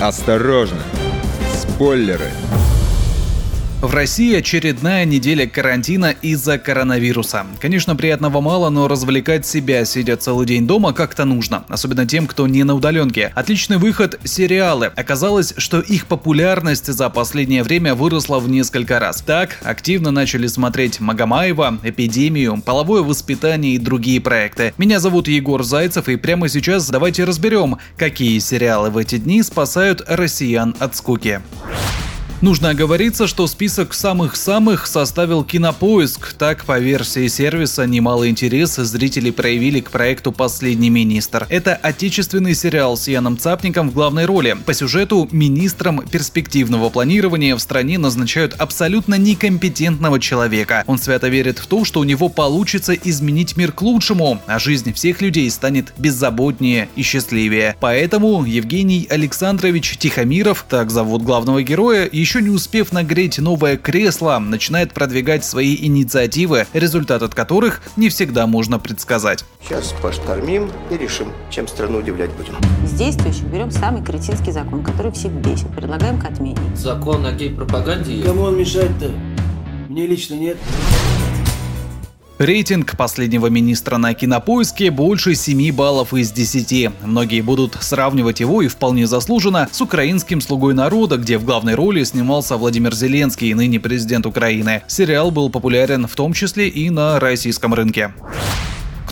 Осторожно! Спойлеры! В России очередная неделя карантина из-за коронавируса. Конечно, приятного мало, но развлекать себя, сидя целый день дома, как-то нужно. Особенно тем, кто не на удаленке. Отличный выход – сериалы. Оказалось, что их популярность за последнее время выросла в несколько раз. Так, активно начали смотреть Магомаева, Эпидемию, Половое воспитание и другие проекты. Меня зовут Егор Зайцев, и прямо сейчас давайте разберем, какие сериалы в эти дни спасают россиян от скуки. Нужно оговориться, что список самых-самых составил Кинопоиск. Так, по версии сервиса, немалый интерес зрители проявили к проекту «Последний министр». Это отечественный сериал с Яном Цапником в главной роли. По сюжету министром перспективного планирования в стране назначают абсолютно некомпетентного человека. Он свято верит в то, что у него получится изменить мир к лучшему, а жизнь всех людей станет беззаботнее и счастливее. Поэтому Евгений Александрович Тихомиров, так зовут главного героя, еще не успев нагреть новое кресло, начинает продвигать свои инициативы, результат от которых не всегда можно предсказать. Сейчас поштормим и решим, чем страну удивлять будем. Из действующих берем самый кретинский закон, который всех бесит. Предлагаем к отмене. Закон о гей-пропаганде? Кому он мешает-то? Мне лично нет. Рейтинг последнего министра на кинопоиске больше 7 баллов из 10. Многие будут сравнивать его и вполне заслуженно с украинским «Слугой народа», где в главной роли снимался Владимир Зеленский, ныне президент Украины. Сериал был популярен в том числе и на российском рынке.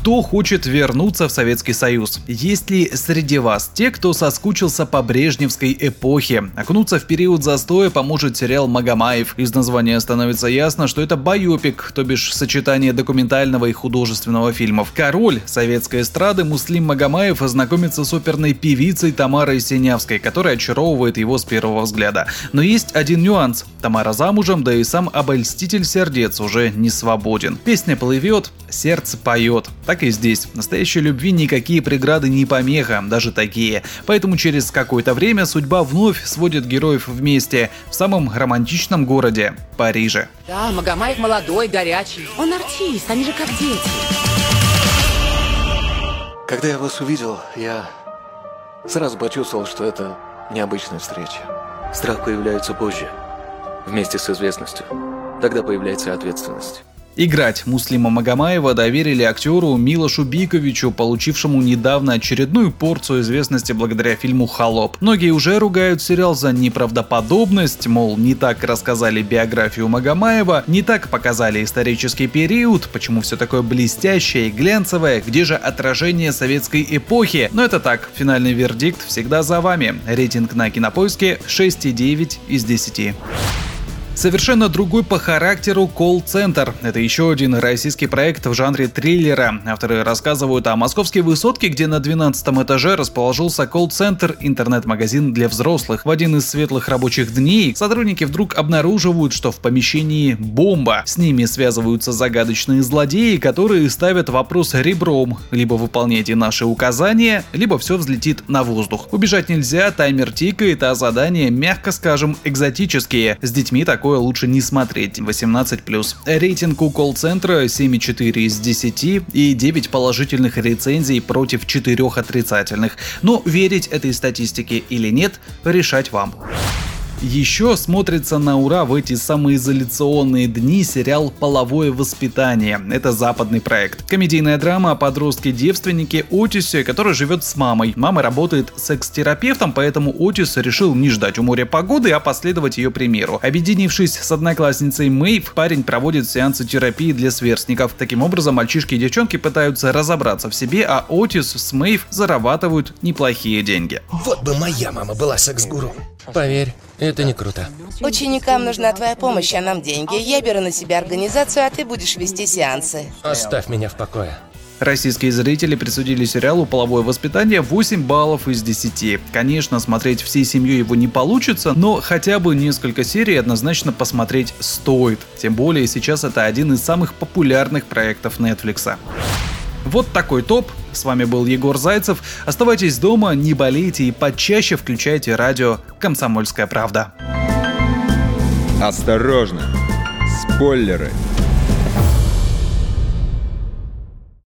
Кто хочет вернуться в Советский Союз? Есть ли среди вас те, кто соскучился по брежневской эпохе? Окунуться в период застоя поможет сериал «Магомаев». Из названия становится ясно, что это байопик, то бишь сочетание документального и художественного фильмов. Король советской эстрады Муслим Магомаев ознакомится с оперной певицей Тамарой Синявской, которая очаровывает его с первого взгляда. Но есть один нюанс. Тамара замужем, да и сам обольститель сердец уже не свободен. Песня плывет, сердце поет. Так и здесь. Настоящей любви никакие преграды не помеха, даже такие. Поэтому через какое-то время судьба вновь сводит героев вместе в самом романтичном городе – Париже. Да, Магомаев молодой, горячий. Он артист, они же как дети. Когда я вас увидел, я сразу почувствовал, что это необычная встреча. Страх появляется позже, вместе с известностью. Тогда появляется ответственность. Играть Муслима Магомаева доверили актеру Милошу Биковичу, получившему недавно очередную порцию известности благодаря фильму «Холоп». Многие уже ругают сериал за неправдоподобность, мол, не так рассказали биографию Магомаева, не так показали исторический период, почему все такое блестящее и глянцевое, где же отражение советской эпохи. Но это так, финальный вердикт всегда за вами. Рейтинг на кинопоиске 6,9 из 10. Совершенно другой по характеру колл-центр. Это еще один российский проект в жанре триллера. Авторы рассказывают о московской высотке, где на 12 этаже расположился колл-центр, интернет-магазин для взрослых. В один из светлых рабочих дней сотрудники вдруг обнаруживают, что в помещении бомба. С ними связываются загадочные злодеи, которые ставят вопрос ребром. Либо выполняйте наши указания, либо все взлетит на воздух. Убежать нельзя, таймер тикает, а задания, мягко скажем, экзотические. С детьми такое такое лучше не смотреть. 18+. Рейтинг у колл-центра 7,4 из 10 и 9 положительных рецензий против 4 отрицательных. Но верить этой статистике или нет, решать вам. Еще смотрится на ура в эти самоизоляционные дни сериал «Половое воспитание». Это западный проект. Комедийная драма о подростке-девственнике Отисе, который живет с мамой. Мама работает секс-терапевтом, поэтому Отис решил не ждать у моря погоды, а последовать ее примеру. Объединившись с одноклассницей Мэйв, парень проводит сеансы терапии для сверстников. Таким образом, мальчишки и девчонки пытаются разобраться в себе, а Отис с Мэйв зарабатывают неплохие деньги. Вот бы моя мама была секс-гуру. Поверь, это не круто. Ученикам нужна твоя помощь, а нам деньги. Я беру на себя организацию, а ты будешь вести сеансы. Оставь меня в покое. Российские зрители присудили сериалу «Половое воспитание» 8 баллов из 10. Конечно, смотреть всей семьей его не получится, но хотя бы несколько серий однозначно посмотреть стоит. Тем более сейчас это один из самых популярных проектов Netflix. Вот такой топ. С вами был Егор Зайцев. Оставайтесь дома, не болейте и почаще включайте радио «Комсомольская правда». Осторожно! Спойлеры!